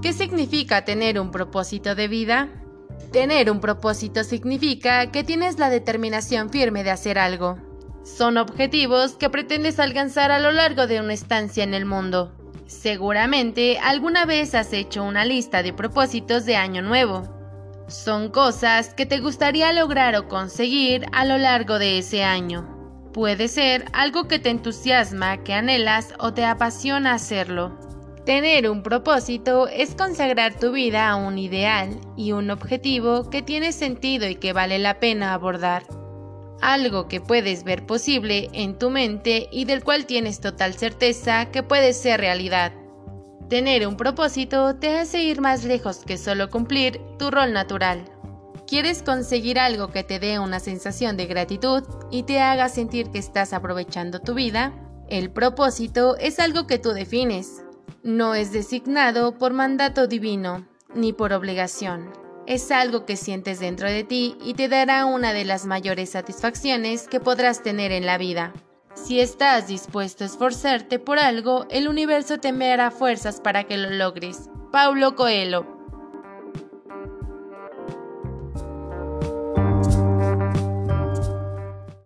¿Qué significa tener un propósito de vida? Tener un propósito significa que tienes la determinación firme de hacer algo. Son objetivos que pretendes alcanzar a lo largo de una estancia en el mundo. Seguramente alguna vez has hecho una lista de propósitos de año nuevo. Son cosas que te gustaría lograr o conseguir a lo largo de ese año. Puede ser algo que te entusiasma, que anhelas o te apasiona hacerlo. Tener un propósito es consagrar tu vida a un ideal y un objetivo que tiene sentido y que vale la pena abordar. Algo que puedes ver posible en tu mente y del cual tienes total certeza que puede ser realidad. Tener un propósito te hace ir más lejos que solo cumplir tu rol natural. ¿Quieres conseguir algo que te dé una sensación de gratitud y te haga sentir que estás aprovechando tu vida? El propósito es algo que tú defines. No es designado por mandato divino ni por obligación. Es algo que sientes dentro de ti y te dará una de las mayores satisfacciones que podrás tener en la vida. Si estás dispuesto a esforzarte por algo, el universo te enviará fuerzas para que lo logres. Paulo Coelho